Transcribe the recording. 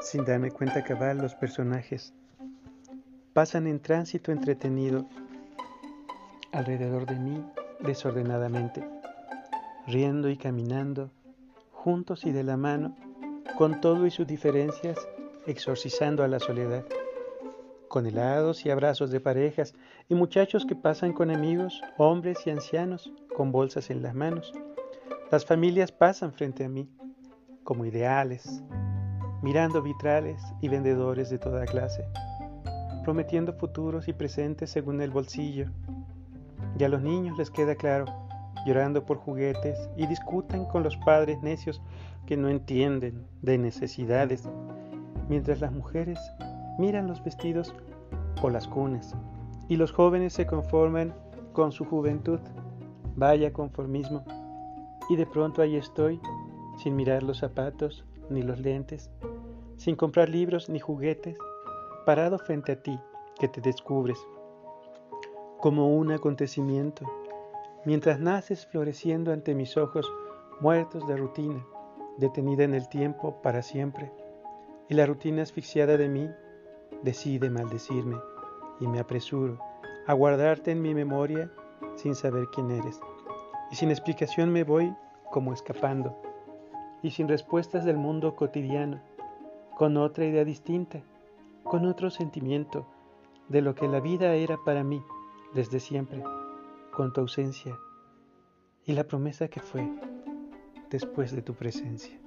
sin darme cuenta cabal los personajes. Pasan en tránsito entretenido alrededor de mí desordenadamente, riendo y caminando, juntos y de la mano, con todo y sus diferencias, exorcizando a la soledad, con helados y abrazos de parejas y muchachos que pasan con amigos, hombres y ancianos, con bolsas en las manos. Las familias pasan frente a mí, como ideales, mirando vitrales y vendedores de toda clase, prometiendo futuros y presentes según el bolsillo. Y a los niños les queda claro, llorando por juguetes y discuten con los padres necios que no entienden de necesidades, mientras las mujeres miran los vestidos o las cunas y los jóvenes se conforman con su juventud. Vaya conformismo. Y de pronto ahí estoy, sin mirar los zapatos ni los lentes, sin comprar libros ni juguetes, parado frente a ti que te descubres como un acontecimiento, mientras naces floreciendo ante mis ojos muertos de rutina, detenida en el tiempo para siempre, y la rutina asfixiada de mí decide maldecirme y me apresuro a guardarte en mi memoria sin saber quién eres. Y sin explicación me voy como escapando, y sin respuestas del mundo cotidiano, con otra idea distinta, con otro sentimiento de lo que la vida era para mí desde siempre, con tu ausencia y la promesa que fue después de tu presencia.